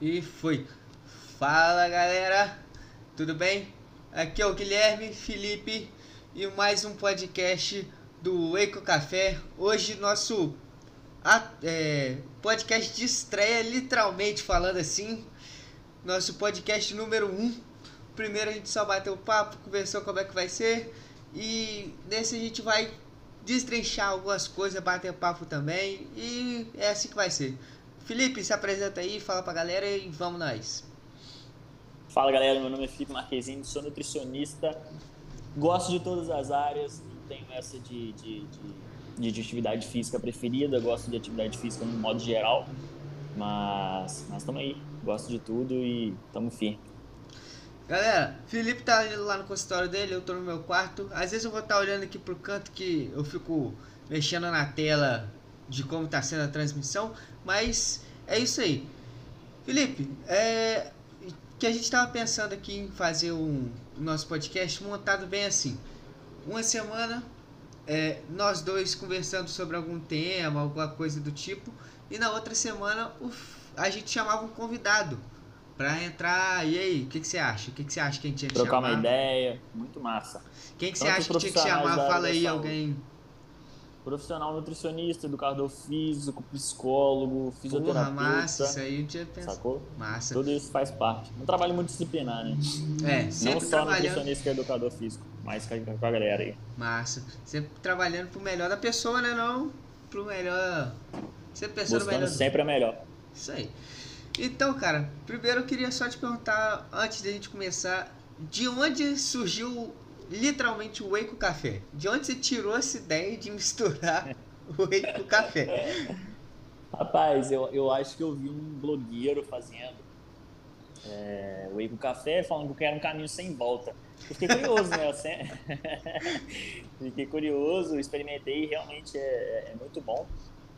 E foi. Fala galera, tudo bem? Aqui é o Guilherme, Felipe e mais um podcast do Eco Café. Hoje nosso é, podcast de estreia, literalmente falando assim. Nosso podcast número 1. Um. Primeiro a gente só bateu papo, conversou como é que vai ser. E nesse a gente vai destrinchar algumas coisas, bater papo também. E é assim que vai ser. Felipe, se apresenta aí, fala pra galera e vamos nós. Fala galera, meu nome é Felipe Marquezine, sou nutricionista, gosto de todas as áreas, tenho essa de, de, de, de atividade física preferida, gosto de atividade física no modo geral, mas estamos aí, gosto de tudo e estamos firmes. Galera, Felipe tá lá no consultório dele, eu tô no meu quarto. Às vezes eu vou estar tá olhando aqui pro canto que eu fico mexendo na tela de como está sendo a transmissão, mas é isso aí. Felipe, é que a gente estava pensando aqui em fazer um nosso podcast montado bem assim. Uma semana é, nós dois conversando sobre algum tema, alguma coisa do tipo, e na outra semana a gente chamava um convidado para entrar. E aí, o que, que você acha? O que, que você acha que a gente tinha que Trocar chamar? uma ideia, muito massa. Quem que você acha que tinha que chamar? Fala aí alguém profissional nutricionista, educador físico, psicólogo, fisioterapeuta. Porra, massa, isso aí eu tinha pensado. Sacou? Massa. Tudo isso faz parte. Um trabalho multidisciplinar, né? É, sempre Não só nutricionista que é educador físico, mas com a galera aí. Massa. Sempre trabalhando pro melhor da pessoa, né? Não pro melhor... Sempre pensando melhor. sempre a melhor. Isso aí. Então, cara, primeiro eu queria só te perguntar, antes da gente começar, de onde surgiu literalmente whey com café. De onde você tirou essa ideia de misturar whey com café? Rapaz, eu, eu acho que eu vi um blogueiro fazendo é, whey com café, falando que era um caminho sem volta. Eu fiquei curioso, né? Fiquei curioso, experimentei, realmente é, é muito bom.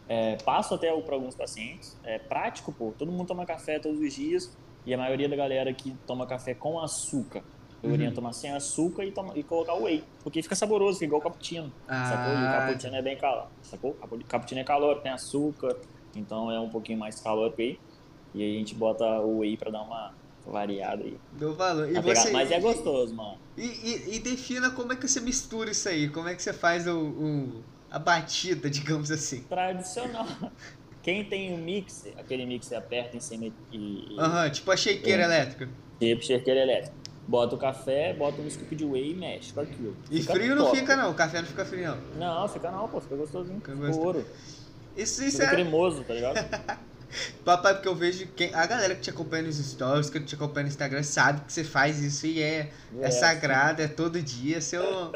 É, passo até para alguns pacientes. É prático, pô. Todo mundo toma café todos os dias e a maioria da galera que toma café com açúcar eu uhum. oriento tomar sem açúcar e, toma, e colocar whey. Porque fica saboroso, fica igual cappuccino. Ah. Sacou? E o cappuccino é bem calórico. Sacou? Cappuccino é calórico, tem açúcar, então é um pouquinho mais calórico aí. E aí a gente bota o whey pra dar uma variada aí. Deu valor. E você... Mas é gostoso, mano. E, e, e, defina como é que você mistura isso aí. Como é que você faz o, o a batida, digamos assim. Tradicional. Quem tem o mix, aquele mix você aperta em cima e. Aham, uhum, tipo a shakeira é. elétrica. Tipo shakeira elétrica. Bota o café, bota um scoop de whey e mexe com aquilo. E fica frio top. não fica não, o café não fica frio não. Não, fica não, pô, fica gostosinho. Fica, fica ouro. Isso, isso fica é... cremoso, tá ligado? Papai, porque eu vejo quem, a galera que te acompanha nos stories, que te acompanha no Instagram, sabe que você faz isso e é, é, é sagrado, é todo dia, seu.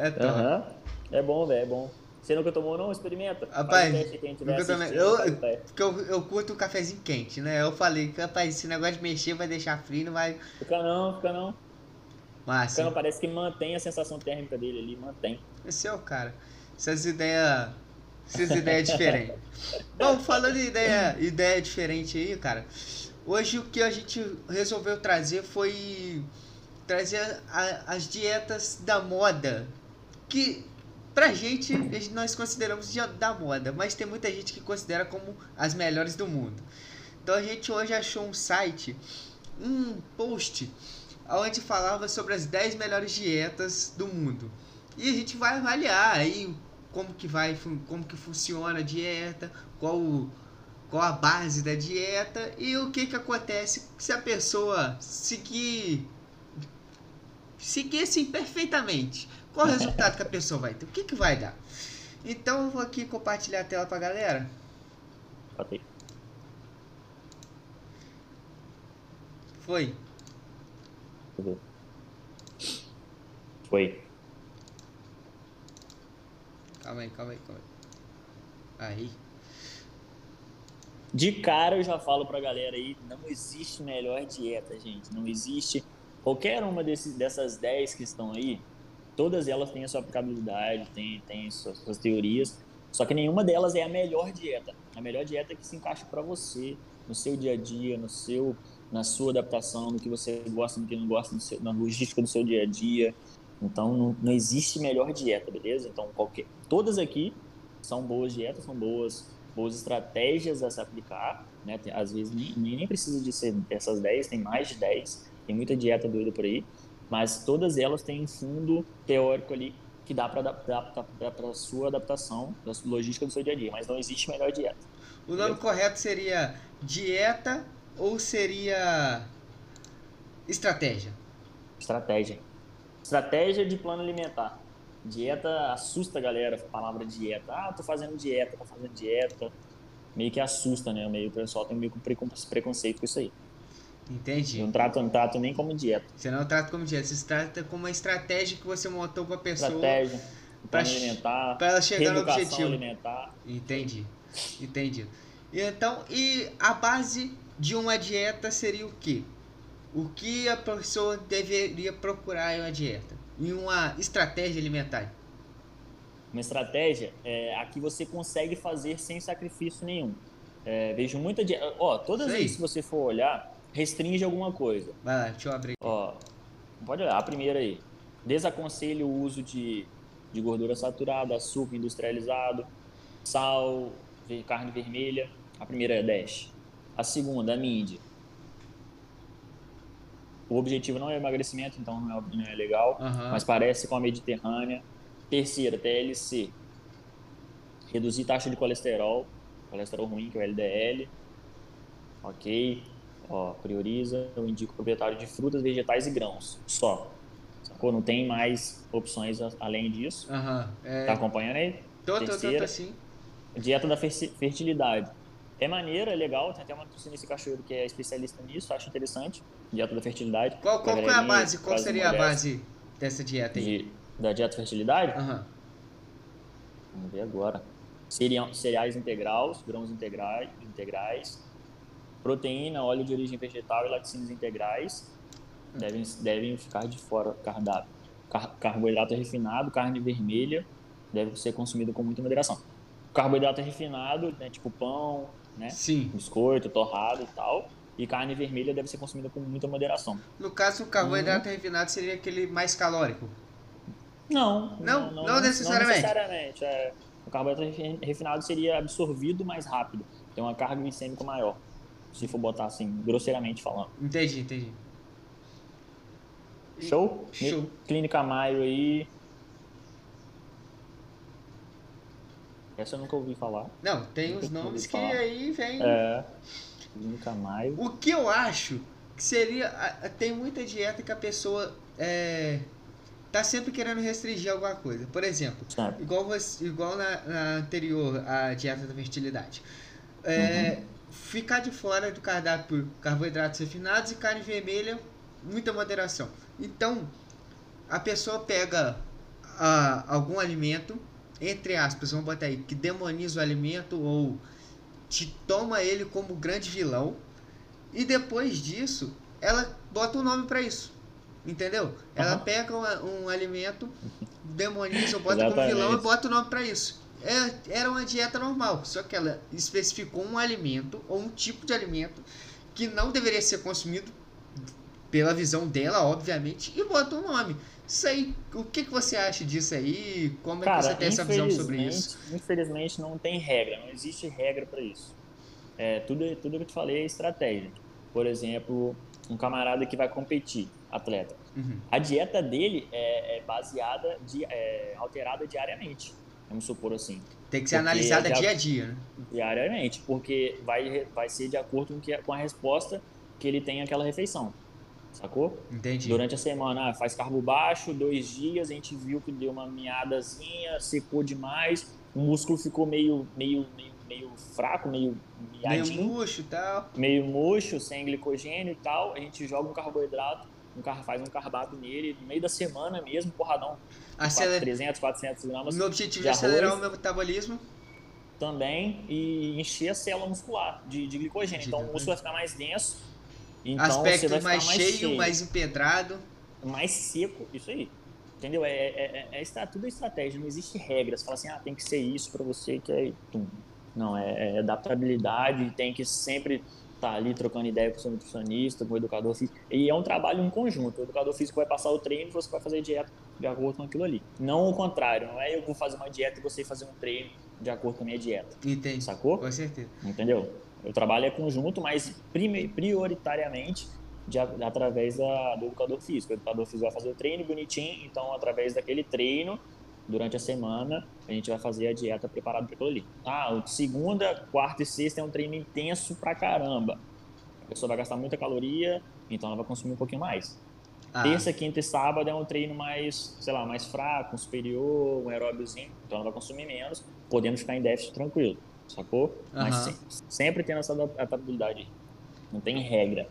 É. Uhum. É bom, velho, é bom. Você nunca tomou, não? Experimenta. Rapaz, nunca tomei. Eu, porque eu, eu curto o um cafezinho quente, né? Eu falei, rapaz, esse negócio de mexer vai deixar frio, não vai. Fica não, fica não. Mas fica não, parece que mantém a sensação térmica dele ali, mantém. Esse é o cara. Essas ideias. Essas ideias diferentes. Bom, falando de ideia, ideia diferente aí, cara. Hoje o que a gente resolveu trazer foi trazer a, as dietas da moda. Que Pra gente, nós consideramos da moda, mas tem muita gente que considera como as melhores do mundo. Então a gente hoje achou um site, um post, onde falava sobre as 10 melhores dietas do mundo. E a gente vai avaliar aí como que vai, como que funciona a dieta, qual qual a base da dieta e o que que acontece se a pessoa seguir seguir assim perfeitamente qual o resultado que a pessoa vai ter? O que, que vai dar? Então eu vou aqui compartilhar a tela pra galera. Ok. Foi. Foi. Calma aí, calma aí, calma aí. Aí. De cara eu já falo pra galera aí, não existe melhor dieta, gente. Não existe. Qualquer uma desses, dessas 10 que estão aí, todas elas têm a sua aplicabilidade, têm, têm suas, suas teorias, só que nenhuma delas é a melhor dieta. A melhor dieta é que se encaixa para você, no seu dia a dia, no seu, na sua adaptação, no que você gosta, no que não gosta, seu, na logística do seu dia a dia. Então não, não existe melhor dieta, beleza? Então qualquer, todas aqui são boas dietas, são boas boas estratégias a se aplicar, né? Tem, às vezes nem, nem precisa de ser essas 10, tem mais de 10, tem muita dieta doida por aí, mas todas elas têm um fundo teórico ali que dá para adaptar para a sua adaptação, da logística do seu dia a dia, mas não existe melhor dieta. O nome entendeu? correto seria dieta ou seria estratégia? Estratégia. Estratégia de plano alimentar. Dieta assusta a galera, a palavra dieta. Ah, tô fazendo dieta, tô fazendo dieta. Meio que assusta, né? Meio, o pessoal tem meio que preconceito com isso aí. Entendi. Não trato, não trato nem como dieta. Você não trata como dieta, você trata como uma estratégia que você montou para a pessoa. Estratégia, para alimentar, para ela chegar no objetivo. alimentar. Entendi. Entendi. Então, e a base de uma dieta seria o quê? O que a pessoa deveria procurar em uma dieta? Em uma estratégia alimentar? Uma estratégia é a que você consegue fazer sem sacrifício nenhum. É, vejo muita dieta. Ó, todas as vezes que você for olhar, restringe alguma coisa. Vai lá, deixa eu abrir. Ó, pode olhar, a primeira aí. Desaconselho o uso de, de gordura saturada, açúcar industrializado, sal, carne vermelha. A primeira é Dash. A segunda, a MIND. O objetivo não é emagrecimento, então não é, não é legal, uhum. mas parece com a Mediterrânea. Terceira, TLC. Reduzir taxa de colesterol, colesterol ruim, que é o LDL. Ok. Ó, prioriza, eu indico proprietário de frutas, vegetais e grãos. Só. Sacou? Não tem mais opções além disso. Uhum. É... Tá acompanhando aí? Tô, Terceira, tô, tô, tô, sim. Dieta da fertilidade. É maneiro, é legal, tem até uma nutricionista cachoeiro que é especialista nisso, acho interessante. Dieta da fertilidade. Qual, qual é a base? Qual seria a base dessa dieta aí? De, da dieta fertilidade? Uhum. Vamos ver agora. Cereais integrais, grãos integrais, integrais, proteína, óleo de origem vegetal e laticínios integrais devem, devem ficar de fora do cardápio. Car carboidrato refinado, carne vermelha, deve ser consumido com muita moderação. Carboidrato refinado, né, tipo pão, né? Sim. Biscoito, torrado e tal. E carne vermelha deve ser consumida com muita moderação. No caso, o carboidrato uhum. refinado seria aquele mais calórico? Não. Não, não, não, necessariamente. Não necessariamente. É, o carboidrato refinado seria absorvido mais rápido. Tem uma carga glicêmica maior. Se for botar assim, grosseiramente falando. Entendi, entendi. Show? Show. Clínica Maio aí. Essa eu nunca ouvi falar. Não, tem os nomes que aí vem. É. Clínica Maio. O que eu acho que seria. Tem muita dieta que a pessoa é, tá sempre querendo restringir alguma coisa. Por exemplo, Sabe. igual, igual na, na, anterior, a dieta da fertilidade. É, uhum. Ficar de fora do cardápio carboidratos refinados e carne vermelha, muita moderação. Então, a pessoa pega ah, algum alimento entre aspas, vamos botar aí, que demoniza o alimento ou te toma ele como grande vilão. E depois disso, ela bota um nome para isso. Entendeu? Ela uhum. pega um, um, alimento, demoniza bota como vilão e bota o nome para isso. É, era uma dieta normal, só que ela especificou um alimento ou um tipo de alimento que não deveria ser consumido pela visão dela, obviamente, e bota um nome. Isso aí, o que, que você acha disso aí? Como Cara, é que você tem essa visão sobre isso? Infelizmente não tem regra, não existe regra para isso. É, tudo, tudo que eu te falei é estratégia. Por exemplo, um camarada que vai competir, atleta. Uhum. A dieta dele é, é baseada, de, é, alterada diariamente, vamos supor assim. Tem que ser porque analisada dia a dia, né? Diariamente, porque vai, vai ser de acordo com, que, com a resposta que ele tem àquela refeição sacou? Entendi. Durante a semana, ah, faz carbo baixo, dois dias, a gente viu que deu uma miadazinha, secou demais, o músculo ficou meio, meio, meio, meio fraco, meio miadinho. Meio murcho e tal. Meio murcho, sem glicogênio e tal, a gente joga um carboidrato, um faz um carboidrato nele, no meio da semana mesmo, porradão. Aceler... 300, 400 gramas meu objetivo é acelerar o meu metabolismo. Também, e encher a célula muscular de, de glicogênio. De então, o músculo vai ficar mais denso, então, Aspecto mais, mais cheio, cheio, mais empedrado. Mais seco, isso aí. Entendeu? É, é, é, é, tudo estratégia, não existe regras. Fala assim, ah, tem que ser isso para você que é. Não, é, é adaptabilidade, tem que sempre tá ali trocando ideia com o seu nutricionista, com o educador físico. E é um trabalho em conjunto. O educador físico vai passar o treino e você vai fazer dieta de acordo com aquilo ali. Não o contrário, não é eu vou fazer uma dieta e você fazer um treino de acordo com a minha dieta. Entendi. Sacou? Com certeza. Entendeu? Eu trabalho é conjunto, mas prioritariamente de, através da, do educador físico. O educador físico vai fazer o treino bonitinho, então através daquele treino, durante a semana, a gente vai fazer a dieta preparada para aquilo ali. Ah, segunda, quarta e sexta é um treino intenso pra caramba. A pessoa vai gastar muita caloria, então ela vai consumir um pouquinho mais. Ah, Terça, quinta e sábado é um treino mais, sei lá, mais fraco, um superior, um aeróbiozinho. Então ela vai consumir menos, podendo ficar em déficit tranquilo, sacou? Mas Aham. se- sempre tendo essa adap- adaptabilidade. Não tem regra.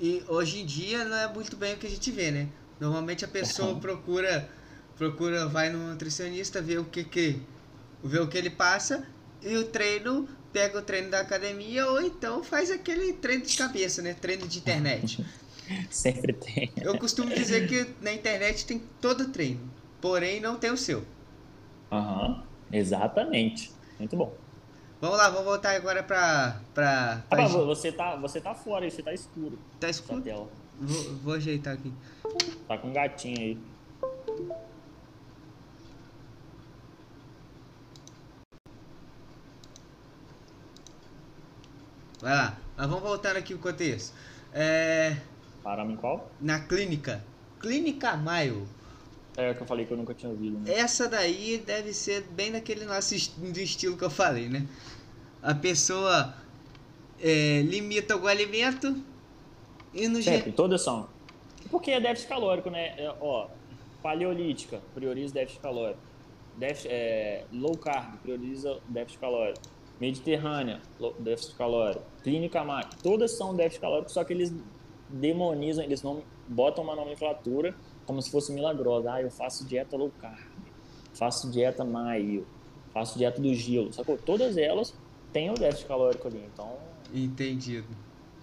E hoje em dia não é muito bem o que a gente vê, né? Normalmente a pessoa procura, procura, vai no nutricionista, vê o que que, vê o que ele passa e o treino, pega o treino da academia ou então faz aquele treino de cabeça, né? Treino de internet. Sempre tem. Eu costumo dizer que na internet tem todo treino, porém não tem o seu. Aham, exatamente. Muito bom. Vamos lá, vamos voltar agora pra. pra, pra Ah, você tá, você tá fora aí, você tá escuro. tá escuro? Vou, vou ajeitar aqui. Tá com um gatinho aí. Vai lá. Mas vamos voltando aqui o contexto. É, Paramos em qual? na clínica. Clínica Maio. É que eu falei que eu nunca tinha ouvido. Né? Essa daí deve ser bem daquele nosso do estilo que eu falei, né? A pessoa é, limita algum alimento e no Sempre, jeito. todas são. Porque é déficit calórico, né? É, ó, paleolítica, prioriza déficit calórico. Déficit, é, low carb, prioriza déficit calórico. Mediterrânea, déficit calórico. Clínica MAC, todas são déficit calórico, só que eles demonizam, eles não botam uma nomenclatura como se fosse milagrosa. Ah, eu faço dieta low carb, faço dieta maio, faço dieta do gelo, sacou? Todas elas têm o déficit calórico ali, então Entendido.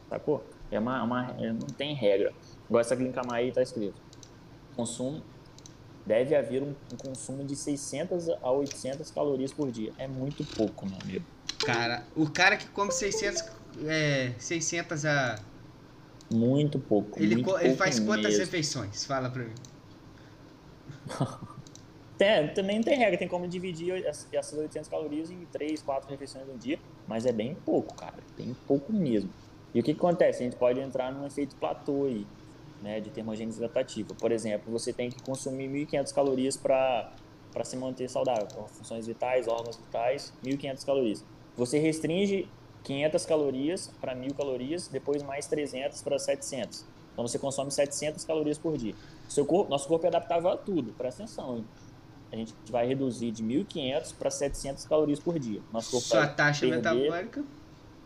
Sacou? É uma, uma, é- não tem regra. Igual essa clínica aí tá escrito. Consumo. Deve haver um, um consumo de 600 a 800 calorias por dia. É muito pouco, meu amigo. Cara, o cara que come 600, é, 600 a. Muito pouco. Ele, muito ele pouco faz quantas mesmo. refeições? Fala pra mim. É, também não tem regra. Tem como dividir as- essas 800 calorias em 3, 4 refeições no dia. Mas é bem pouco, cara. Bem pouco mesmo. E o que, que acontece? A gente pode entrar num efeito platô aí. né, de termogênese adaptativa. Por exemplo, você tem que consumir 1.500 calorias para se manter saudável, com funções vitais, órgãos vitais, 1.500 calorias. Você restringe 500 calorias para 1.000 calorias, depois mais 300 para 700. Então você consome 700 calorias por dia. Seu corpo, nosso corpo é adaptável a tudo, presta atenção. Hein? A gente vai reduzir de 1.500 para 700 calorias por dia. Nosso corpo Sua taxa perder- metabólica.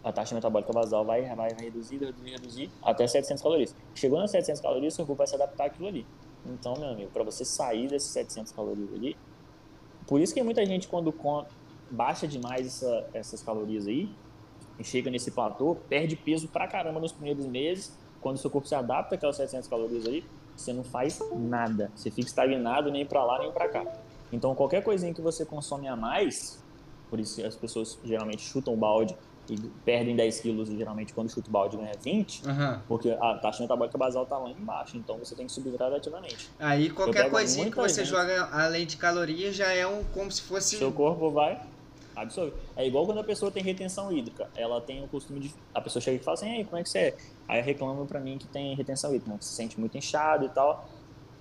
a taxa metabólica basal vai, vai reduzir, reduzir, reduzir até 700 calorias. Chegou nas 700 calorias, seu corpo vai se adaptar àquilo ali. Então, meu amigo, para você sair desses 700 calorias ali, por isso que muita gente quando baixa demais essa- essas calorias aí e chega nesse platô, perde peso pra caramba nos primeiros meses, quando seu corpo se adapta àquelas 700 calorias ali, você não faz nada. Você fica estagnado nem pra lá nem pra cá. Então, qualquer coisinha que você consome a mais, por isso as pessoas geralmente chutam o balde e perdem 10 quilos, e geralmente quando chuta o balde ganha 20, Aham. porque a taxa metabólica basal tá lá embaixo, então você tem que subir gradativamente. Aí qualquer coisinha que você gente. joga além de calorias já é um como se fosse. Seu corpo vai absorver. É igual quando a pessoa tem retenção hídrica. Ela tem o costume de. A pessoa chega e fala assim: Ei, como é que você é? Aí reclama pra mim que tem retenção hídrica, que se sente muito inchado e tal.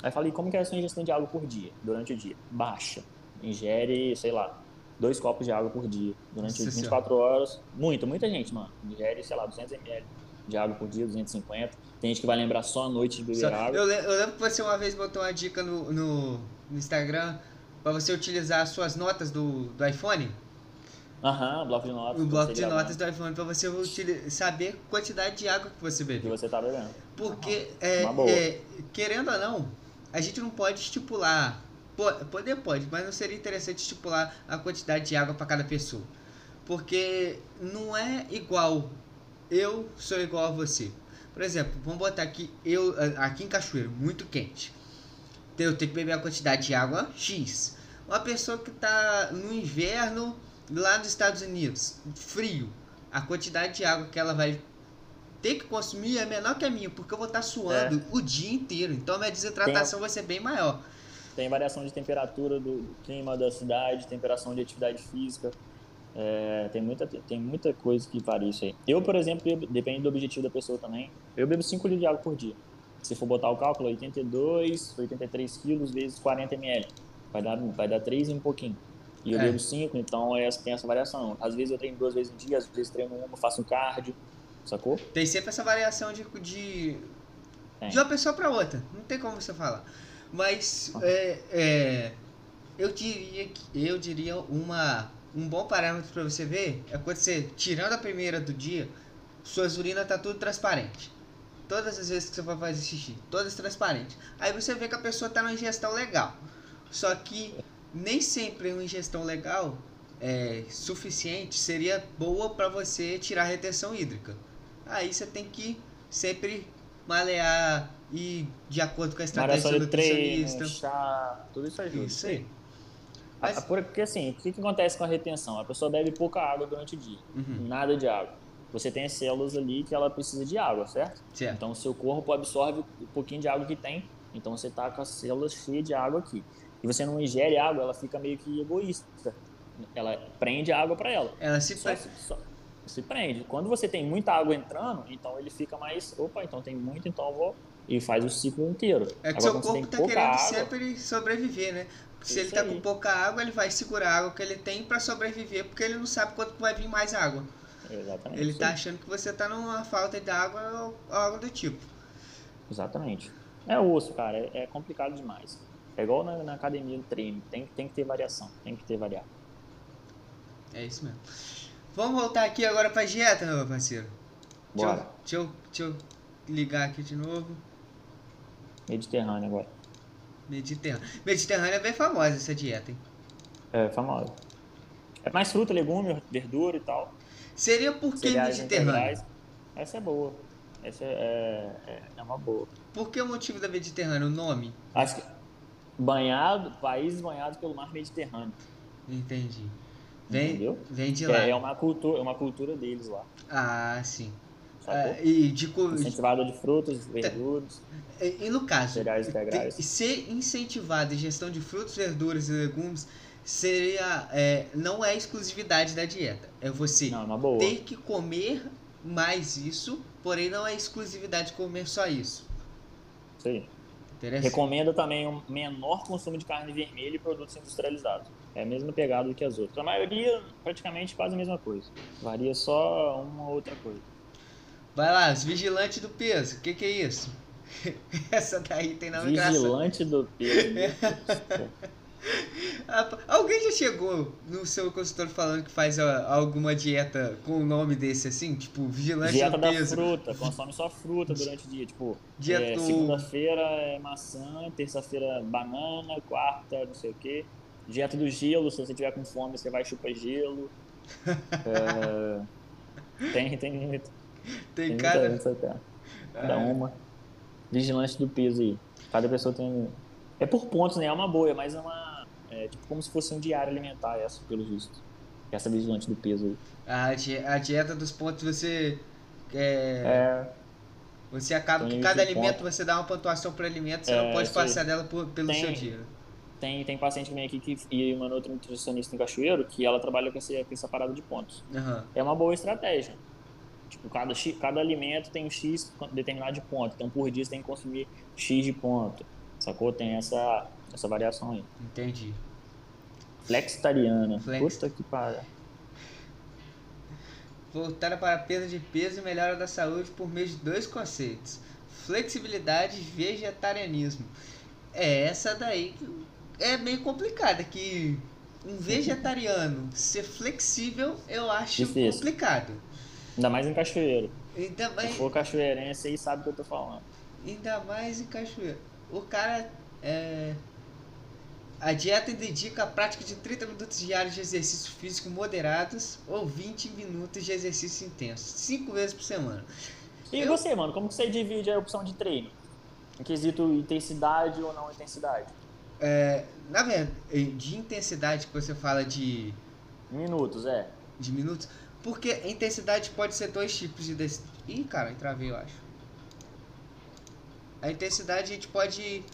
Aí eu falei: Como que é a sua ingestão de água por dia, durante o dia? Baixa. Ingere, sei lá, dois copos de água por dia, durante Nossa 24 horas. Muito, muita gente, mano. Ingere, sei lá, 200 ml de água por dia, 250. Tem gente que vai lembrar só à noite de beber Só- água. eu, eu lembro que você uma vez botou uma dica no, no, no Instagram pra você utilizar as suas notas do, do iPhone. Aham, bloco de notas. O bloco de notas do iPhone pra você saber a quantidade de água que você Que bebeu. você tá bebendo. Porque, é, Uma boa. é, querendo ou não, a gente não pode estipular. po- Poder pode, mas não seria interessante estipular a quantidade de água para cada pessoa. Porque não é igual. Eu sou igual a você. Por exemplo, vamos botar aqui, eu aqui em Cachoeiro, muito quente. Então, Eu tenho que beber a quantidade de água X. Uma pessoa que está no inverno lá nos Estados Unidos, frio, a quantidade de água que ela vai ter que consumir é menor que a minha, porque eu vou estar suando o dia inteiro. Então a minha desidratação vai ser bem maior. tem variação de temperatura do clima da cidade, temperação de atividade física. É, tem, muita, tem muita coisa que varia isso aí. Eu, por exemplo, depende do objetivo da pessoa também. Eu bebo 5 litros de água por dia. Se for botar o cálculo, 82, 83 quilos vezes 40 ml. Vai dar, vai dar 3 e um pouquinho. E eu é. bebo 5, então é, tem essa variação. Às vezes eu treino duas vezes no dia, às vezes treino uma, faço um cardio, sacou? Tem sempre essa variação de, de, de uma pessoa para outra. Não tem como você falar. Mas é, é, eu diria que eu diria uma um bom parâmetro para você ver é quando você tirando a primeira do dia, suas urinas tá tudo transparente. Todas as vezes que você vai fazer xixi, todas transparentes. Aí você vê que a pessoa tá numa ingestão legal. Só que nem sempre uma ingestão legal é suficiente seria boa para você tirar a retenção hídrica. Aí você tem que sempre malear e de acordo com a estratégia do nutricionista. Treino, chá, tudo isso ajuda. Isso aí. Mas... Porque assim, o que, que acontece com a retenção? A pessoa bebe pouca água durante o dia, uhum. nada de água. Você tem as células ali que ela precisa de água, certo? certo. Então o seu corpo absorve o pouquinho de água que tem, então você está com as células cheias de água aqui. E você não ingere água, ela fica meio que egoísta. Ela prende água para ela. Ela se prende. Só, se prende. Quando você tem muita água entrando, então ele fica mais, opa, então tem muito, então eu vou e faz o ciclo inteiro. É que Agora, seu corpo está querendo água, sempre sobreviver, né? Se ele tá aí. com pouca água, ele vai segurar a água que ele tem para sobreviver, porque ele não sabe quanto vai vir mais água. Exatamente. Ele tá achando que você tá numa falta de água ou algo do tipo. Exatamente. É osso, cara, é, é complicado demais. É igual na, na, academia do treino, tem, tem que ter variação, tem que ter variar. É isso mesmo. Vamos voltar aqui agora pra dieta, meu parceiro. Bora. Deixa eu, deixa eu, deixa eu ligar aqui de novo. Mediterrâneo agora. Mediterrâneo. Mediterrâneo é bem famosa essa dieta, hein? É, famosa. É mais fruta, legume, verdura e tal. Seria por que Mediterrâneo? Essa é boa. Essa é, é, é, uma boa. Por que o motivo da Mediterrâneo, o nome? Acho que banhado, países banhados pelo mar Mediterrâneo. Entendi. Vem, Entendeu? vem de lá. É, é, uma cultura, é uma cultura deles lá. Ah, sim. Ah, e de incentivado de frutas, verduras. E, e no caso, cereais integrais. ser incentivado a gestão de frutas, verduras e legumes seria é, não é exclusividade da dieta. É você não, é ter que comer mais isso, porém não é exclusividade de comer só isso. Sim. Recomenda também um menor consumo de carne vermelha e produtos industrializados. É a mesma pegada do que as outras. A maioria praticamente faz a mesma coisa. Varia só uma outra coisa. Vai lá, os vigilantes do peso. O que, que é isso? Essa daí tem nome Vigilante engraçado. do peso. Alguém já chegou no seu consultório falando que faz alguma dieta com o um nome desse assim? Tipo, vigilante dieta do peso? Dieta da fruta, consome só fruta durante o dia. Tipo, é, segunda-feira é maçã, terça-feira banana, quarta não sei o que. Dieta do gelo, se você tiver com fome, você vai chupar gelo. é, tem, tem. Tem, tem cada. Cada é. uma. Vigilante do peso aí. Cada pessoa tem. É por pontos, né? É uma boa, mas é uma. É tipo como se fosse um diário alimentar, essa, pelo visto. Essa vigilante do peso aí. A, a dieta dos pontos você. É... é. Você acaba que cada alimento você dá uma pontuação para alimento, você é, não pode passar dela por, pelo tem, seu dia. Tem, tem paciente vem aqui que, e uma outra nutricionista em Cachoeiro que ela trabalha com essa, com essa parada de pontos. Uhum. É uma boa estratégia. Tipo, cada, cada alimento tem um X determinado de ponto. Então, por dia você tem que consumir X de ponto. Sacou? Tem essa, essa variação aí. Entendi. Flexitariana. Flex. Puta que para. Voltada para a perda de peso e melhora da saúde por meio de dois conceitos: flexibilidade e vegetarianismo. É essa daí que é meio complicada, que um vegetariano ser flexível eu acho Difícil. complicado. Ainda mais em Cachoeiro. Ainda mais... Se for cachoeirense aí sabe o que eu tô falando. Ainda mais em Cachoeiro. O cara é... A dieta dedica a prática de 30 minutos diários de exercício físico moderados ou 20 minutos de exercício intenso, 5 vezes por semana. E eu... você, mano, como você divide a opção de treino? Em quesito intensidade ou não intensidade? É, na verdade, de intensidade que você fala de. Minutos, é. De minutos. Porque intensidade pode ser dois tipos de. Ih, cara, entravei, eu acho. A intensidade a gente pode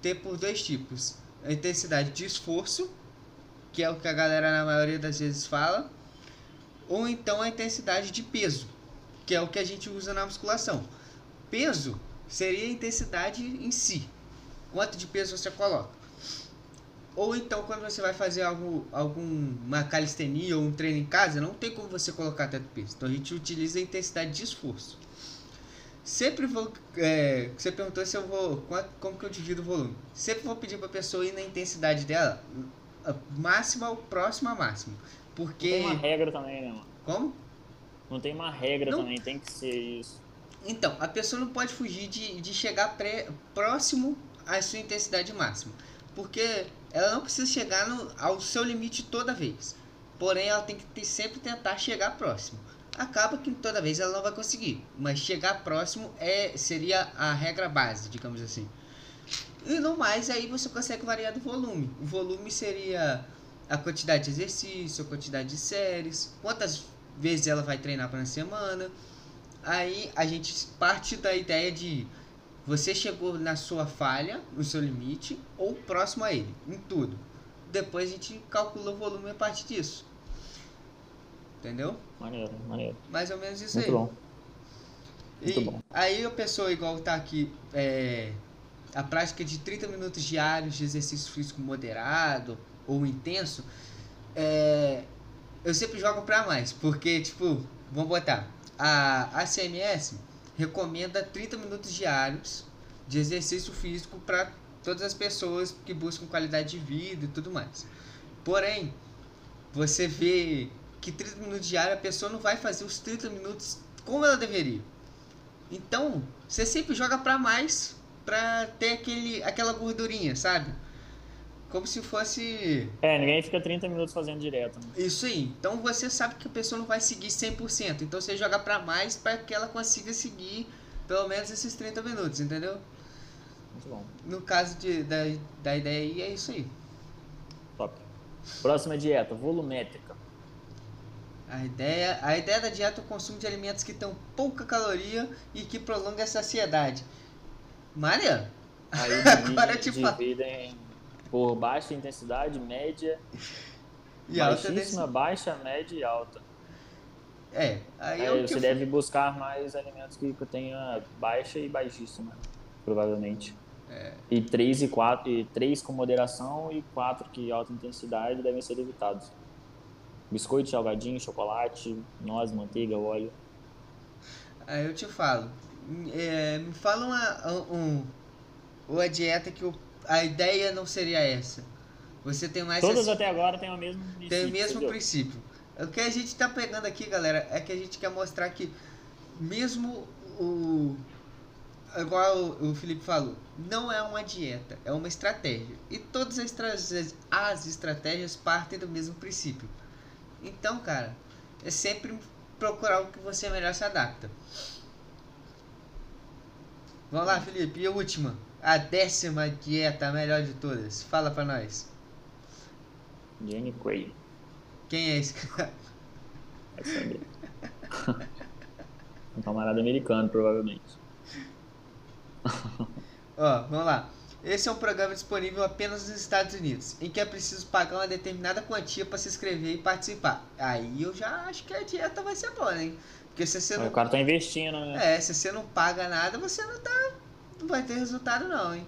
ter por dois tipos. a intensidade de esforço, que é o que a galera na maioria das vezes fala, ou então a intensidade de peso, que é o que a gente usa na musculação. Peso seria a intensidade em si, quanto de peso você coloca. Ou então quando você vai fazer algo, alguma calistenia ou um treino em casa, não tem como você colocar tanto peso. Então a gente utiliza a intensidade de esforço. Sempre vou. É, você perguntou se eu vou. Como que eu divido o volume? Sempre vou pedir para a pessoa ir na intensidade dela, máxima ou próxima a máximo. Porque. Não tem uma regra também, né, mano? Como? Não tem uma regra não... também, tem que ser isso. Então, a pessoa não pode fugir de, de chegar pré, próximo à sua intensidade máxima. Porque ela não precisa chegar no, ao seu limite toda vez. Porém, ela tem que ter, sempre tentar chegar próximo. Acaba que toda vez ela não vai conseguir, mas chegar próximo é seria a regra base, digamos assim. E no mais, aí você consegue variar do volume. O volume seria a quantidade de exercício, a quantidade de séries, quantas vezes ela vai treinar para semana. Aí a gente parte da ideia de você chegou na sua falha, no seu limite, ou próximo a ele, em tudo. Depois a gente calcula o volume a partir disso. Entendeu? Maneiro, maneiro. Mais ou menos isso Muito aí. Bom. Muito e bom. aí a pessoa igual tá aqui, é, a prática de 30 minutos diários de exercício físico moderado ou intenso, é, eu sempre jogo para mais, porque tipo, vamos botar, a ACMS recomenda 30 minutos diários de exercício físico para todas as pessoas que buscam qualidade de vida e tudo mais. Porém, você vê que 30 minutos diários a pessoa não vai fazer os 30 minutos como ela deveria. Então, você sempre joga para mais para ter aquele, aquela gordurinha, sabe? Como se fosse. É, ninguém fica 30 minutos fazendo direto. Né? Isso aí. Então você sabe que a pessoa não vai seguir 100%. Então você joga para mais para que ela consiga seguir pelo menos esses 30 minutos, entendeu? Muito bom. No caso de, da, da ideia aí, é isso aí. Top. Próxima dieta, volumétrica. A ideia, a ideia da dieta é o consumo de alimentos que tenham pouca caloria e que prolonga a saciedade. Maria, Aí agora divide, te falo. dividem por baixa intensidade, média, E alta baixíssima, baixa, média e alta. É, aí, Aí é o que você deve buscar mais alimentos que tenha baixa e baixíssima, provavelmente. É. E 3 e 4, e 3 com moderação e 4 que alta intensidade devem ser evitados. Biscoito, salgadinho, chocolate, noz, manteiga, óleo. Aí eu te falo. É, me fala uma, um, uma dieta que o, a ideia não seria essa. Você tem mais Todas até agora têm o mesmo princípio. tem o mesmo entendeu? princípio. O que a gente tá pegando aqui, galera, é que a gente quer mostrar que mesmo o igual o, Felipe falou, não é uma dieta, é uma estratégia. E todas as, as estratégias partem do mesmo princípio. Então, cara, é sempre procurar o que você melhor se adapta. Vamos lá, Felipe, e a última, a décima dieta a melhor de todas. Fala pra nós. Jenny Craig. Quem é esse cara? Saber. um camarada americano, provavelmente. Ó, vamos lá. Esse é um programa disponível apenas nos Estados Unidos, em que é preciso pagar uma determinada quantia para se inscrever e participar. Aí eu já acho que a dieta vai ser boa, hein? Porque se você não, O cara tá investindo, né? é, se você não paga nada, você não tá, não vai ter resultado não, hein?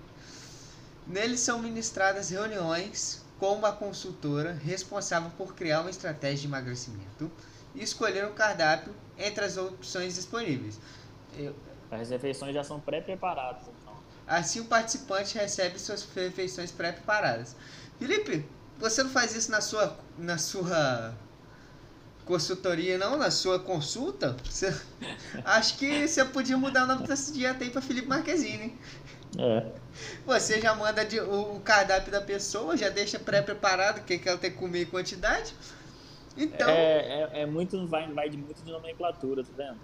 Neles são ministradas reuniões com uma consultora responsável por criar uma estratégia de emagrecimento e escolher um cardápio entre as opções disponíveis. Eu- As refeições já são pré-preparadas. Assim o participante recebe suas refeições pré-preparadas. Felipe, você não faz isso na sua, na sua consultoria, não? Na sua consulta? Você- acho que você podia mudar o nome dessa dieta aí para Felipe Marquezine. É. Você já manda de- o, o cardápio da pessoa, já deixa pré-preparado o que, que ela tem que comer em quantidade. Então, É, é, é muito, vai, vai de muito de nomenclatura, tá vendo?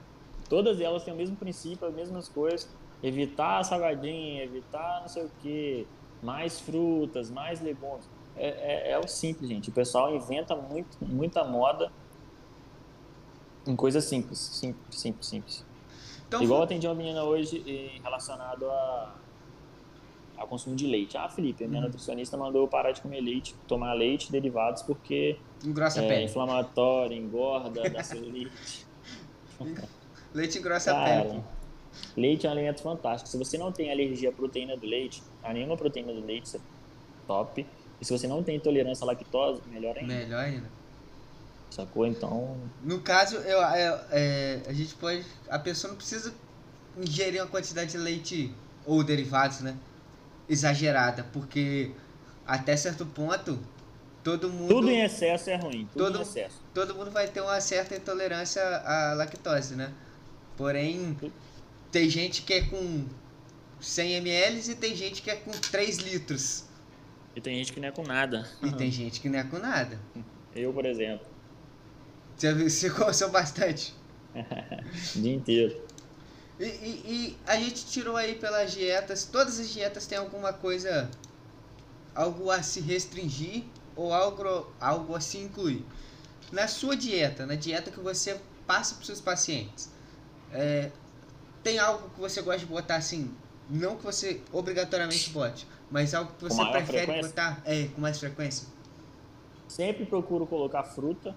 Todas elas têm o mesmo princípio, as mesmas coisas. Evitar salgadinho, evitar não sei o que, mais frutas, mais legumes. É, é, é o simples, gente. O pessoal inventa muito, muita moda em coisas simples, simples, simples, simples. então Igual eu atendi uma menina hoje em- relacionado a ao consumo de leite. Ah, Felipe, minha uhum. nutricionista mandou eu parar de comer leite, tomar leite derivados porque engrossa é, a pele. inflamatório, engorda, dá celulite. leite engrossa Cara, a pele. Leite é um alimento fantástico. Se você não tem alergia à proteína do leite, a nenhuma proteína do leite, é top. E se você não tem intolerância à lactose, melhor ainda. Melhor ainda. Sacou? Então. No caso, eu, eu é, a gente pode. A pessoa não precisa ingerir uma quantidade de leite ou derivados, né? Exagerada, porque até certo ponto todo mundo. Tudo em excesso é ruim. Tudo todo, em excesso. Todo mundo vai ter uma certa intolerância à lactose, né? Porém, tem gente que é com 100 ml e tem gente que é com 3 litros. E tem gente que não é com nada. E tem gente que não é com nada. Eu, por exemplo. Você, você consome bastante? o dia inteiro. E, e, e, a gente tirou aí pelas dietas, todas as dietas têm alguma coisa, algo a se restringir ou algo, algo a se incluir. Na sua dieta, na dieta que você passa para os seus pacientes, é, tem algo que você gosta de botar assim, não que você obrigatoriamente bote, mas algo que você prefere frequência? botar é, com mais frequência? Sempre procuro colocar fruta,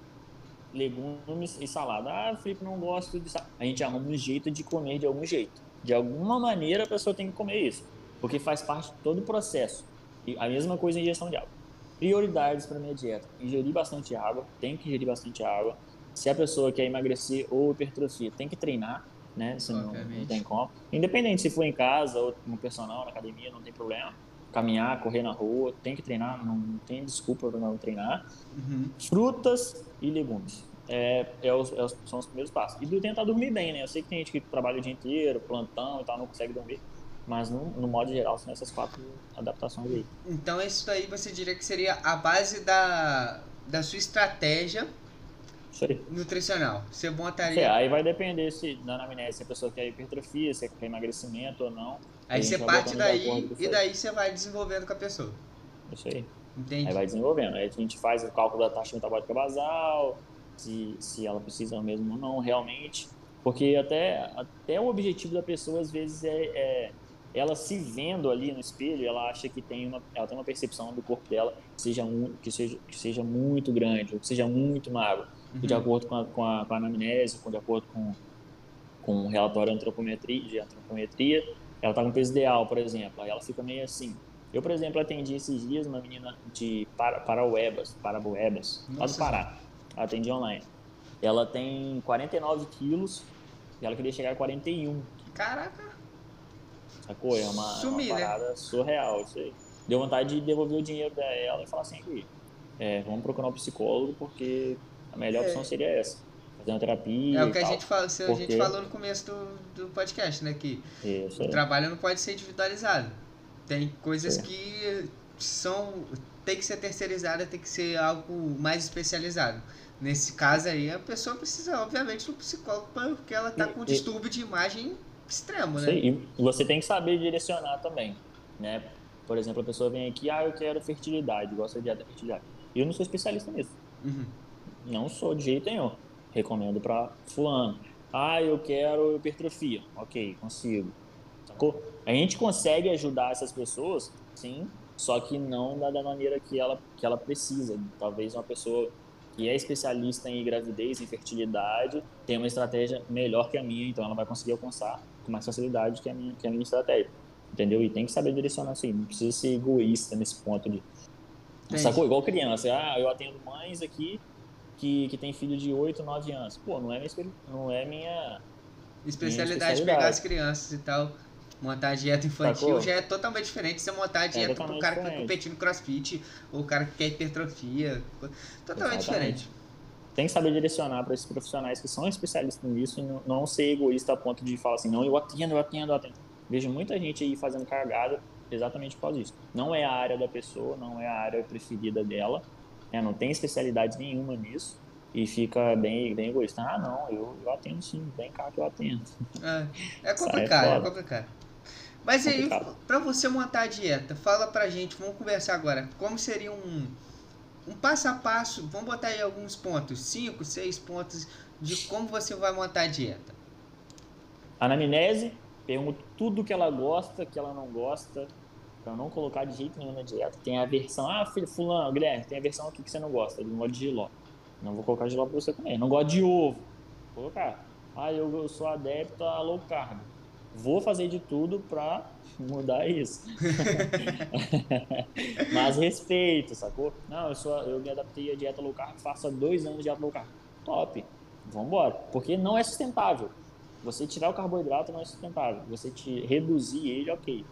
legumes e salada. Ah, Felipe, não gosto de salada. A gente arruma um jeito de comer de algum jeito. De alguma maneira a pessoa tem que comer isso, porque faz parte de todo o processo. E a mesma coisa em ingestão de água. Prioridades para minha dieta: ingerir bastante água, tem que ingerir bastante água. Se a pessoa quer emagrecer ou hipertrofia, tem que treinar, né? Senão não tem como. Independente se for em casa ou no personal, na academia, não tem problema caminhar, correr na rua, tem que treinar, não tem desculpa para não treinar. Uhum. Frutas e legumes. É, é os, é são os primeiros passos. E tentar dormir bem, né? Eu sei que tem gente que trabalha o dia inteiro, plantão e tal, não consegue dormir. Mas no, no modo geral são essas quatro adaptações aí. Então isso aí você diria que seria a base da, da sua estratégia nutricional. Você montaria. É, aí vai depender se na anamnese se a pessoa quer hipertrofia, se quer emagrecimento ou não. Aí você parte daí e daí você vai desenvolvendo com a pessoa. Isso aí. Entendi. Aí vai desenvolvendo. Aí a gente faz o cálculo da taxa metabólica basal, se, se ela precisa mesmo ou não, realmente. Porque até, até o objetivo da pessoa, às vezes, é, é ela se vendo ali no espelho, ela acha que tem uma, ela tem uma percepção do corpo dela que seja, um, que seja, que seja muito grande, ou que seja muito magro uhum. de acordo com a, com a, com a anamnese, de acordo com, com o relatório antropometria, de antropometria, ela está com peso ideal, por exemplo, aí ela fica meio assim. Eu, por exemplo, atendi esses dias uma menina de para, Parauebas, Parabuebas, lá do Pará. Atendi online. Ela tem 49 quilos e ela queria chegar a 41. Caraca! Sacou? É uma, Sumi, uma né? parada né? surreal isso aí. Deu vontade de devolver o dinheiro pra ela e falar assim, é, vamos procurar um psicólogo porque a melhor é. opção seria essa. Fazer uma terapia. É o que a, gente fala, porque... a gente falou no começo do, do podcast, né? Que Isso, o trabalho não pode ser individualizado. Tem coisas Sim. que são. tem que ser terceirizada, tem que ser algo mais especializado. Nesse caso aí, a pessoa precisa, obviamente, de um psicólogo porque ela está com um distúrbio de imagem extremo, né? Sim, e você tem que saber direcionar também, né? Por exemplo, a pessoa vem aqui, ah, eu quero fertilidade, gosta de fertilidade. Eu não sou especialista nisso. Uhum. Não sou de jeito nenhum. Recomendo para fulano. Ah, eu quero hipertrofia. Ok, consigo. Sacou? A gente consegue ajudar essas pessoas, sim, só que não da maneira que ela, que ela precisa. Talvez uma pessoa que é especialista em gravidez, em fertilidade, tenha uma estratégia melhor que a minha, então ela vai conseguir alcançar com mais facilidade que a minha, que a minha estratégia. Entendeu? E tem que saber direcionar assim, não precisa ser egoísta nesse ponto de. Entendi. Sacou? Igual criança. Ah, eu atendo mães aqui que, que tem filho de 8, 9 anos. Pô, não é minha, não é minha especialidade, minha pegar as crianças e tal. Montar a dieta infantil Sacou? já é totalmente diferente de você montar a é dieta é pro cara diferente. que quer competir no crossfit ou o cara que quer hipertrofia. Totalmente Exatamente. diferente. Tem que saber direcionar para esses profissionais que são especialistas nisso e não, ser egoísta a ponto de falar assim, não, eu atendo, eu atendo, eu atendo. Vejo muita gente aí fazendo cargada exatamente por causa disso. Não é a área da pessoa, não é a área preferida dela, né? não tem especialidade nenhuma nisso e fica bem, bem egoísta. Ah, não, eu, eu atendo sim, vem cá que eu atendo. É, é complicado, é, é complicado. Mas aí, para você montar a dieta, fala pra gente, vamos conversar agora, como seria um, um passo a passo, vamos botar aí alguns pontos, cinco, seis pontos de como você vai montar a dieta. Anamnese, pergunto tudo que ela gosta, que ela não gosta, para não colocar de jeito nenhum na dieta. Tem a versão, ah, filho, fulano, Guilherme, tem a versão aqui que você não gosta, ele não gosta de giló. Não vou colocar giló para você comer. Não gosta de ovo. Vou colocar. Ah, eu, eu sou adepto a low carb. Vou fazer de tudo para mudar isso. Mas respeito, sacou? Não, eu, sou, eu me adaptei à dieta low carb, faço há dois anos de dieta low carb. Top. Vambora. Porque não é sustentável. Você tirar o carboidrato não é sustentável. Você te reduzir ele, ok.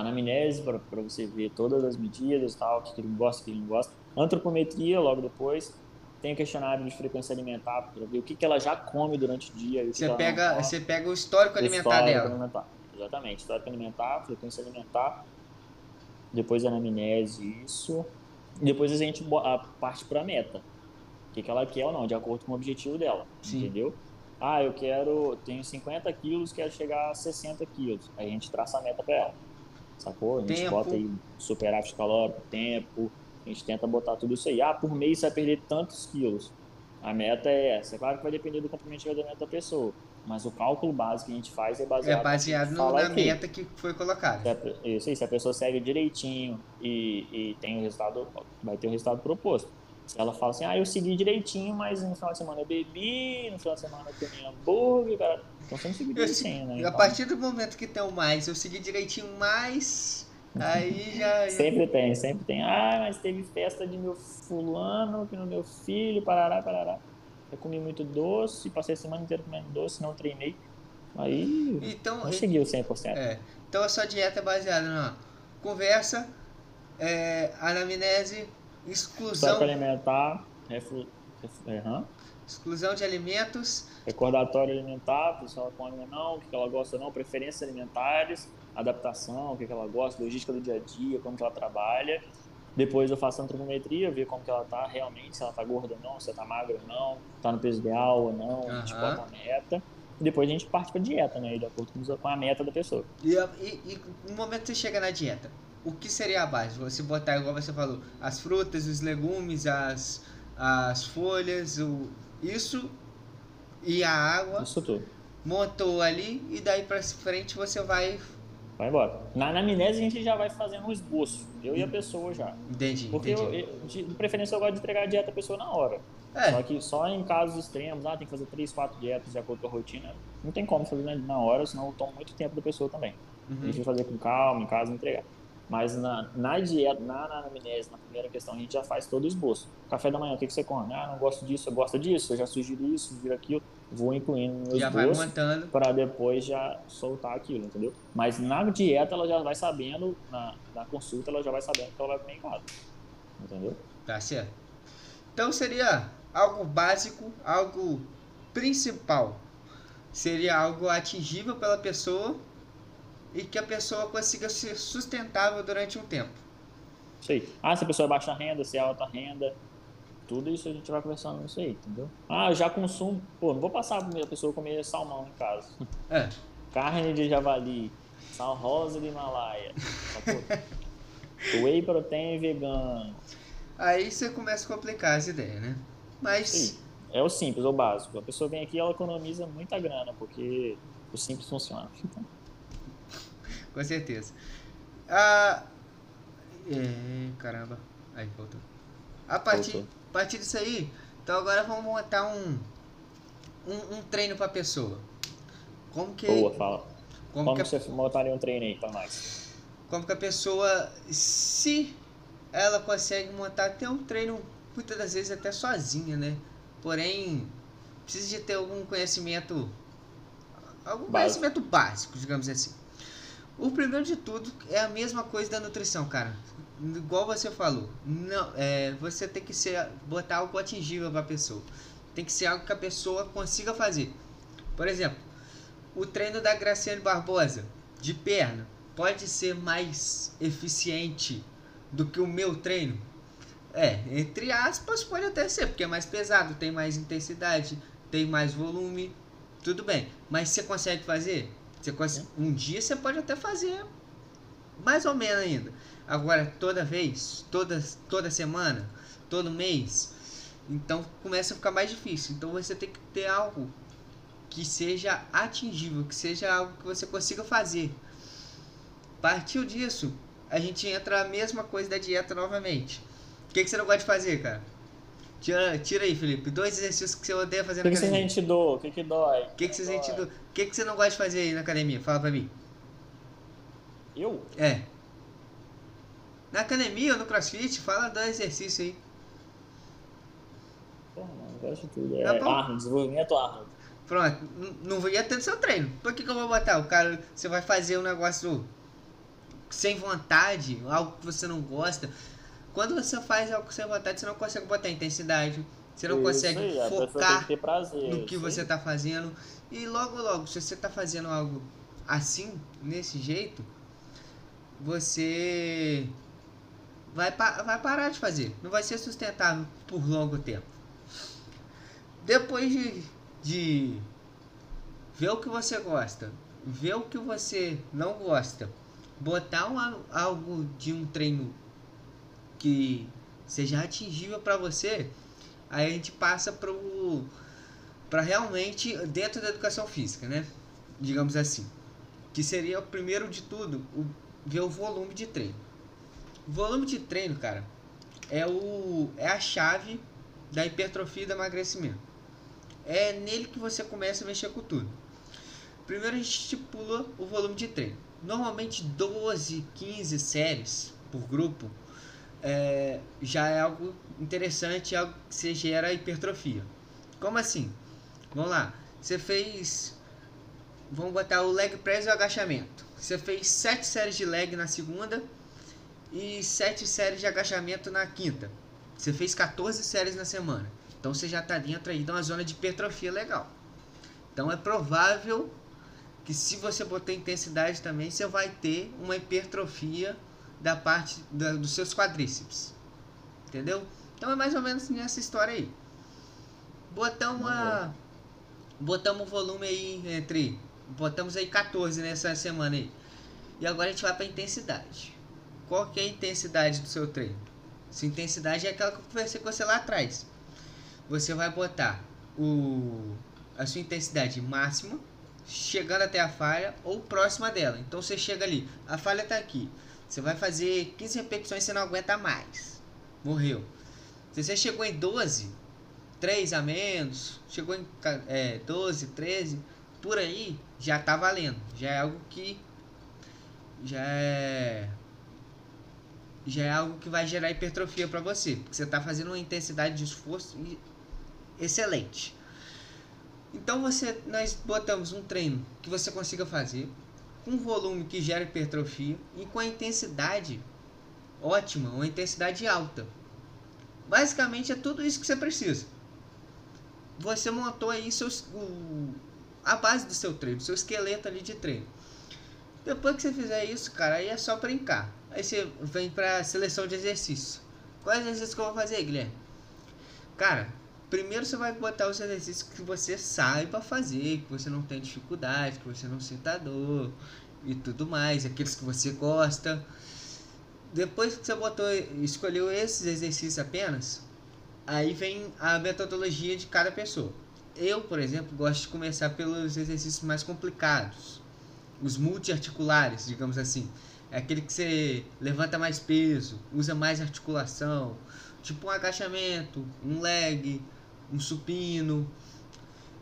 Anamnese para você ver todas as medidas, tal, o que ele gosta, o que ele não gosta. Antropometria logo depois. Tem o questionário de frequência alimentar para ver o que, que ela já come durante o dia. você, pega, você pega o histórico alimentar histórico dela. Alimentar. Exatamente, histórico alimentar, frequência alimentar. Depois anamnese, isso. Depois a gente parte para a meta. O que, que ela quer ou não, de acordo com o objetivo dela. Sim. Entendeu? Ah, eu quero, tenho 50 quilos, quero chegar a 60 quilos. Aí a gente traça a meta para ela. Sacou? A gente tempo. bota aí superávit calórico, tempo, a gente tenta botar tudo isso aí. Ah, por mês você vai perder tantos quilos. A meta é essa. É claro que vai depender do comprometimento da pessoa. Mas o cálculo básico que a gente faz é baseado, é baseado no, na meta que foi colocada. Isso aí, se a pessoa segue direitinho e, e tem o resultado, vai ter o resultado proposto. Se ela fala assim, ah, eu segui direitinho, mas no final de semana eu bebi, no final de semana eu comi hambúrguer, cara. Então você não seguiu direitinho, né? A então... partir do momento que tem o mais, eu segui direitinho mais, aí já. sempre tem, sempre tem. Ah, mas teve festa de meu fulano, que no meu filho, parará, parará. Eu comi muito doce, passei a semana inteira comendo doce, não treinei. Aí então, não seguiu 100%. É. Então a sua dieta é baseada na conversa, é, anamnese, Exclusão. alimentar. Reflu... Uhum. Exclusão de alimentos. Recordatório alimentar, come ou não, o que ela gosta ou não, preferências alimentares, adaptação, o que ela gosta, logística do dia a dia, como que ela trabalha. Depois eu faço antropometria, ver como que ela tá realmente, se ela tá gorda ou não, se ela tá magra ou não, tá no peso ideal ou não, uhum. a gente bota a meta. E depois a gente parte pra dieta, né? De acordo com a meta da pessoa. E, e, e no momento que você chega na dieta, o que seria a base? Você botar, igual você falou, as frutas, os legumes, as, as folhas, o, isso e a água. Isso tudo. Montou ali e daí pra frente você vai. Vai embora. Na anamnese a gente já vai fazendo um esboço. Eu e a pessoa já. Entendi. Porque entendi. Eu, eu, de preferência eu gosto de entregar a dieta à pessoa na hora. É. Só que só em casos extremos, ah, tem que fazer 3, 4 dietas de acordo com a rotina. Não tem como fazer na hora, senão toma muito tempo da pessoa também. Uhum. A gente vai fazer com calma, em casa, entregar. Mas na, na dieta, na, na anamnese, na primeira questão, a gente já faz todo o esboço. Café da manhã, o que, que você come? Ah, não gosto disso, eu gosto disso, eu já sugiro isso, sugiro aquilo. Vou incluindo no já esboço para depois já soltar aquilo, entendeu? Mas na dieta ela já vai sabendo, na, na consulta ela já vai sabendo que ela vai comer em casa. Entendeu? Tá certo. Então seria algo básico, algo principal. Seria algo atingível pela pessoa e que a pessoa consiga ser sustentável durante um tempo. Sei. Ah, se a pessoa é baixa renda, se é alta renda, tudo isso a gente vai conversando nisso aí, entendeu? Ah, eu já consumo, pô, não vou passar a pessoa comer salmão em casa. É. Carne de javali, sal rosa do Himalaia, Whey protein vegano. Aí você começa a complicar as ideias, né? Mas. Sim. É o simples, o básico. A pessoa vem aqui e ela economiza muita grana, porque o simples funciona. com certeza. Ah, é, caramba. Aí, voltou. A partir, a partir disso aí, então agora vamos montar um, um, um treino pra pessoa. Como que. Boa, fala. Como, como que você montaria um treino aí pra nós? Como que a pessoa, se ela consegue montar até um treino, muitas das vezes até sozinha, né? Porém, precisa de ter algum conhecimento. Algum básico. conhecimento básico, digamos assim. O primeiro de tudo é a mesma coisa da nutrição, cara. Igual você falou, não, é, você tem que ser botar algo atingível para a pessoa. Tem que ser algo que a pessoa consiga fazer. Por exemplo, o treino da Graciane Barbosa de perna pode ser mais eficiente do que o meu treino? É, entre aspas, pode até ser, porque é mais pesado, tem mais intensidade, tem mais volume, tudo bem. Mas você consegue fazer? Você consegue, um dia você pode até fazer mais ou menos ainda. Agora, toda vez, toda, toda semana, todo mês, então começa a ficar mais difícil. Então você tem que ter algo que seja atingível, que seja algo que você consiga fazer. Partiu disso, a gente entra a mesma coisa da dieta novamente. O que, que você não gosta de fazer, cara? Tira, tira aí, Felipe. Dois exercícios que você odeia fazer na academia. O que, você sente dor? O que, que dói? O que, que, você sente dor? O que, que você não gosta de fazer aí na academia? Fala pra mim. Eu? É. Na academia ou no crossfit, fala do exercício aí. Porra, não, gosto de tudo. Tá é tá Arnold, desenvolvimento Arnold. Pronto, não ia ter seu treino. Por que, que eu vou botar? O cara, você vai fazer um negócio sem vontade, algo que você não gosta. Quando você faz algo sem vontade, você não consegue botar intensidade. Você não isso consegue aí, focar que prazer, no que você está fazendo. E logo, logo, se você está fazendo algo assim, nesse jeito, você vai, vai parar de fazer. Não vai ser sustentável por longo tempo. Depois de, de ver o que você gosta, ver o que você não gosta, botar um, algo de um treino que seja atingível para você, aí a gente passa para realmente dentro da educação física, né? Digamos assim, que seria o primeiro de tudo, o, ver o volume de treino. O volume de treino, cara, é o é a chave da hipertrofia e do emagrecimento. É nele que você começa a mexer com tudo. Primeiro a gente estipula o volume de treino. Normalmente 12, 15 séries por grupo é, já é algo interessante, algo que você gera hipertrofia. Como assim? Vamos lá. Você fez. Vamos botar o leg press e o agachamento. Você fez 7 séries de leg na segunda e 7 séries de agachamento na quinta. Você fez 14 séries na semana. Então você já está dentro aí de uma zona de hipertrofia legal. Então é provável que se você botar intensidade também, você vai ter uma hipertrofia da parte da, dos seus quadríceps. Entendeu? Então é mais ou menos nessa história aí. Botamos a. Botamos o volume aí entre. Botamos aí 14 nessa semana aí. E agora a gente vai para intensidade. Qual que é a intensidade do seu treino? Sua intensidade é aquela que eu conversei com você lá atrás. Você vai botar o, a sua intensidade máxima, chegando até a falha ou próxima dela. Então você chega ali, a falha está aqui. Você vai fazer 15 repetições e você não aguenta mais. Morreu. Se você chegou em 12, 3 a menos, chegou em é, 12, 13, por aí, já tá valendo. Já é algo que. Já é. Já é algo que vai gerar hipertrofia para você. Porque você tá fazendo uma intensidade de esforço excelente. Então você, nós botamos um treino que você consiga fazer com volume que gera hipertrofia e com a intensidade ótima, uma intensidade alta. Basicamente é tudo isso que você precisa. Você montou aí seus, o, a base do seu treino, seu esqueleto ali de treino. Depois que você fizer isso, cara, aí é só brincar. Aí você vem pra seleção de exercícios. Quais exercícios que eu vou fazer, Guilherme? Cara, primeiro você vai botar os exercícios que você saiba fazer, que você não tem dificuldade, que você não senta dor e tudo mais, aqueles que você gosta. Depois que você botou, escolheu esses exercícios apenas, aí vem a metodologia de cada pessoa. Eu, por exemplo, gosto de começar pelos exercícios mais complicados, os multiarticulares, digamos assim. É aquele que você levanta mais peso, usa mais articulação, tipo um agachamento, um leg, um supino,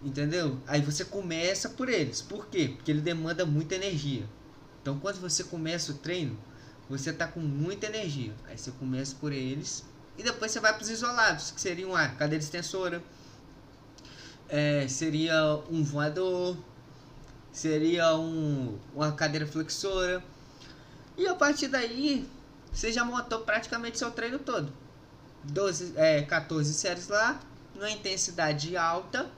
entendeu? Aí você começa por eles. Por quê? Porque ele demanda muita energia. Então, quando você começa o treino, você está com muita energia. Aí você começa por eles e depois você vai para os isolados, que seriam a cadeira extensora, é, seria um voador, seria um, uma cadeira flexora. E a partir daí, você já montou praticamente seu treino todo. 12, é, 14 séries lá, numa intensidade alta,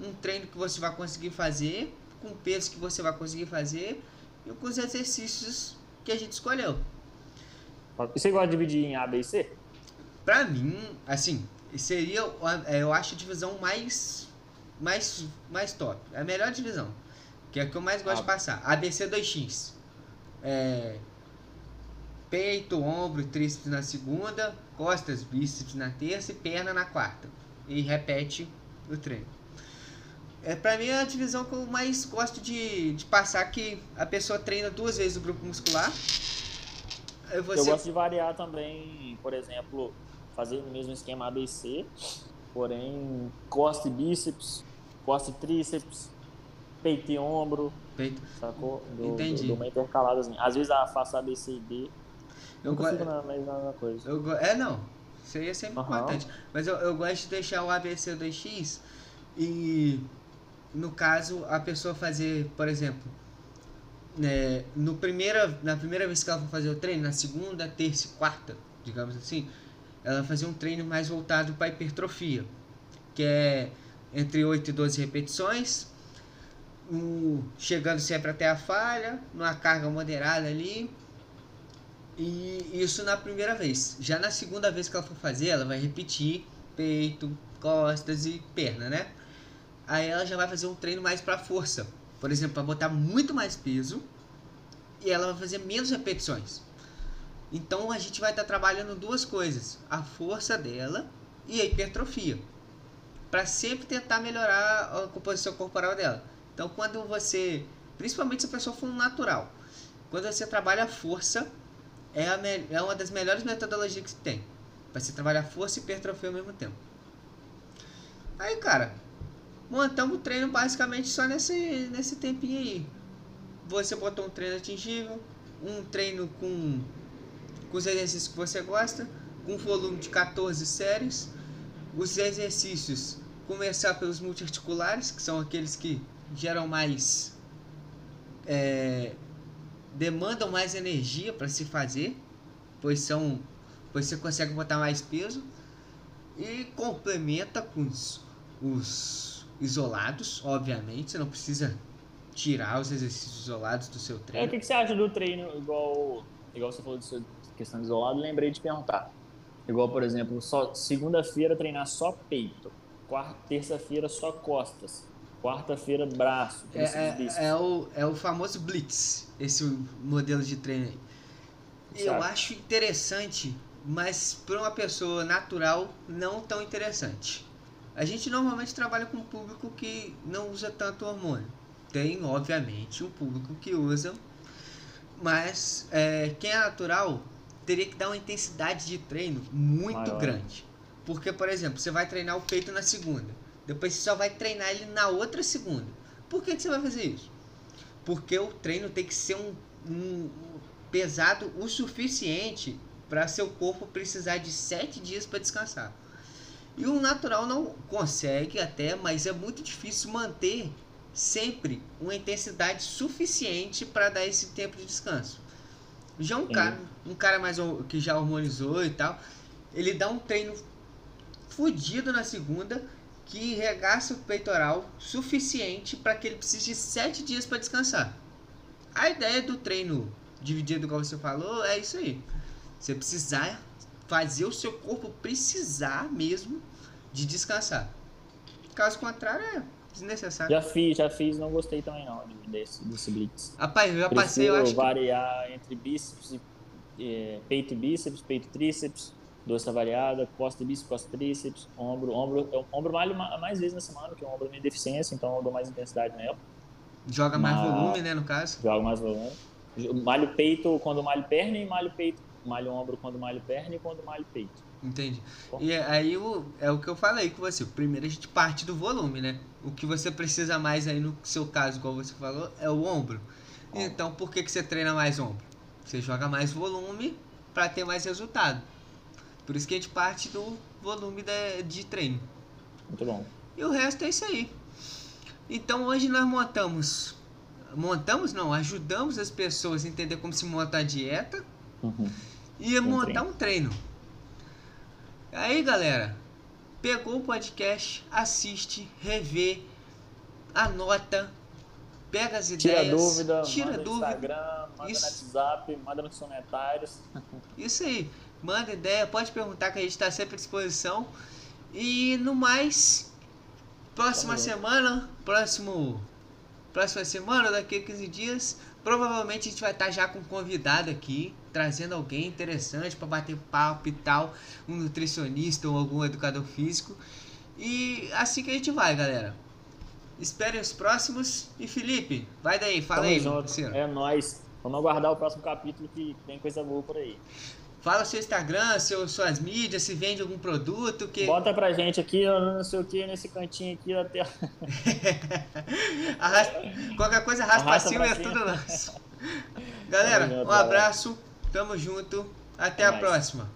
um treino que você vai conseguir fazer, com peso que você vai conseguir fazer e com os exercícios que a gente escolheu. E você gosta de dividir em A, B e C? Pra mim, assim, seria, é, eu acho a divisão mais, mais, mais top. É a melhor divisão. Que é a que eu mais gosto ah. de passar. ABC 2X. É, peito, ombro tríceps na segunda, costas, bíceps na terça e perna na quarta e repete o treino. É, pra mim é a divisão que eu mais gosto de, de passar que a pessoa treina duas vezes o grupo muscular. Você... Eu gosto de variar também, por exemplo, fazer o mesmo esquema ABC, porém costa e bíceps, costa e tríceps, peito e ombro, peito. sacou? Do, Entendi. Do, do uma intercalada assim. Às vezes eu faço ABC e D, eu na mesma coisa. Eu, é, não. Isso aí é sempre uhum. importante. Mas eu, eu gosto de deixar o ABC 2x e, no caso, a pessoa fazer, por exemplo, né, no primeira, na primeira vez que ela for fazer o treino, na segunda, terça e quarta, digamos assim, ela vai fazer um treino mais voltado para hipertrofia, que é entre 8 e 12 repetições, um, chegando sempre até a falha, numa carga moderada ali, e isso na primeira vez. Já na segunda vez que ela for fazer, ela vai repetir peito, costas e perna, né? Aí ela já vai fazer um treino mais para força. Por exemplo, para botar muito mais peso e ela vai fazer menos repetições. Então a gente vai estar tá trabalhando duas coisas: a força dela e a hipertrofia, para sempre tentar melhorar a composição corporal dela. Então, quando você, principalmente se a pessoa for um natural, quando você trabalha a força, é, a é uma das melhores metodologias que tem. Pra você trabalhar força e hipertrofia ao mesmo tempo. Aí, cara, montamos o treino basicamente só nesse, nesse tempinho aí. Você botou um treino atingível, um treino com, com os exercícios que você gosta, com volume de 14 séries. Os exercícios, começar pelos multiarticulares, que são aqueles que geram mais é, demandam mais energia para se fazer, pois são, pois você consegue botar mais peso e complementa com os, os isolados, obviamente, você não precisa tirar os exercícios isolados do seu treino. É, o que, que você acha do treino igual, igual você falou de questão de isolado? Lembrei de perguntar. Igual, por exemplo, só segunda-feira treinar só peito, quarta, terça-feira só costas, quarta-feira braço. É, é, é, o, é o famoso blitz, esse modelo de treino aí. Eu acho interessante, mas para uma pessoa natural não tão interessante. A gente normalmente trabalha com um público que não usa tanto hormônio. Tem, obviamente, um público que usa, mas é, quem é natural teria que dar uma intensidade de treino muito Maior. grande. Porque, por exemplo, você vai treinar o peito na segunda depois você só vai treinar ele na outra segunda. Por que, que você vai fazer isso? Porque o treino tem que ser um, um pesado o suficiente para seu corpo precisar de sete dias para descansar. E o natural não consegue até, mas é muito difícil manter sempre uma intensidade suficiente para dar esse tempo de descanso. Já um cara, um cara mais que já hormonizou e tal, ele dá um treino fudido na segunda que regaça o peitoral suficiente para que ele precise de 7 dias para descansar. A ideia do treino dividido, como você falou, é isso aí. Você precisar fazer o seu corpo precisar mesmo de descansar. Caso contrário, é desnecessário. Já fiz, já fiz, não gostei também não desse, desse blitz. Rapaz, eu já passei, eu acho variar que... entre bíceps e é, peito e bíceps, peito e tríceps doce variada, costa bíceps, costa tríceps, ombro, ombro, eu, ombro malho mais vezes na semana, que o ombro é minha deficiência, então eu dou mais intensidade nela. Joga mais Mas, volume, né, no caso? Joga mais volume. Malho peito quando malho perna e malho peito, malho ombro quando malho perna e quando malho peito. Entendi. E aí o, é o que eu falei com você. Primeiro a gente parte do volume, né? O que você precisa mais aí no seu caso, como você falou, é o ombro. Então por que, que você treina mais ombro? Você joga mais volume para ter mais resultado. Por isso que a gente parte do volume de, de treino. Muito bom. E o resto é isso aí. Então hoje nós montamos. Montamos não, ajudamos as pessoas a entender como se monta a dieta uhum. e um montar treino. um treino. Aí galera, pegou o podcast, assiste, revê, anota, pega as tira ideias, dúvida, tira manda dúvida. no Instagram, manda Isso. no WhatsApp, manda nos comentários. Isso aí manda ideia, pode perguntar que a gente está sempre à disposição. E no mais, próxima semana, próximo próxima semana, daqui a 15 dias, provavelmente a gente vai estar tá já com um convidado aqui, trazendo alguém interessante para bater papo e tal, um nutricionista ou algum educador físico. E assim que a gente vai, galera. Esperem os próximos. E Felipe, vai daí, fala Tamo aí, junto. parceiro. É nóis. Vamos aguardar o próximo capítulo que tem coisa boa por aí. Fala seu Instagram, seu, suas mídias, se vende algum produto. que Bota pra gente aqui, não sei o que, nesse cantinho aqui tela. Arrasta- Qualquer coisa, arrasta, Arrasta pra cima pra e é cima. tudo nosso. Galera, um abraço, tamo junto, até a nóis. próxima.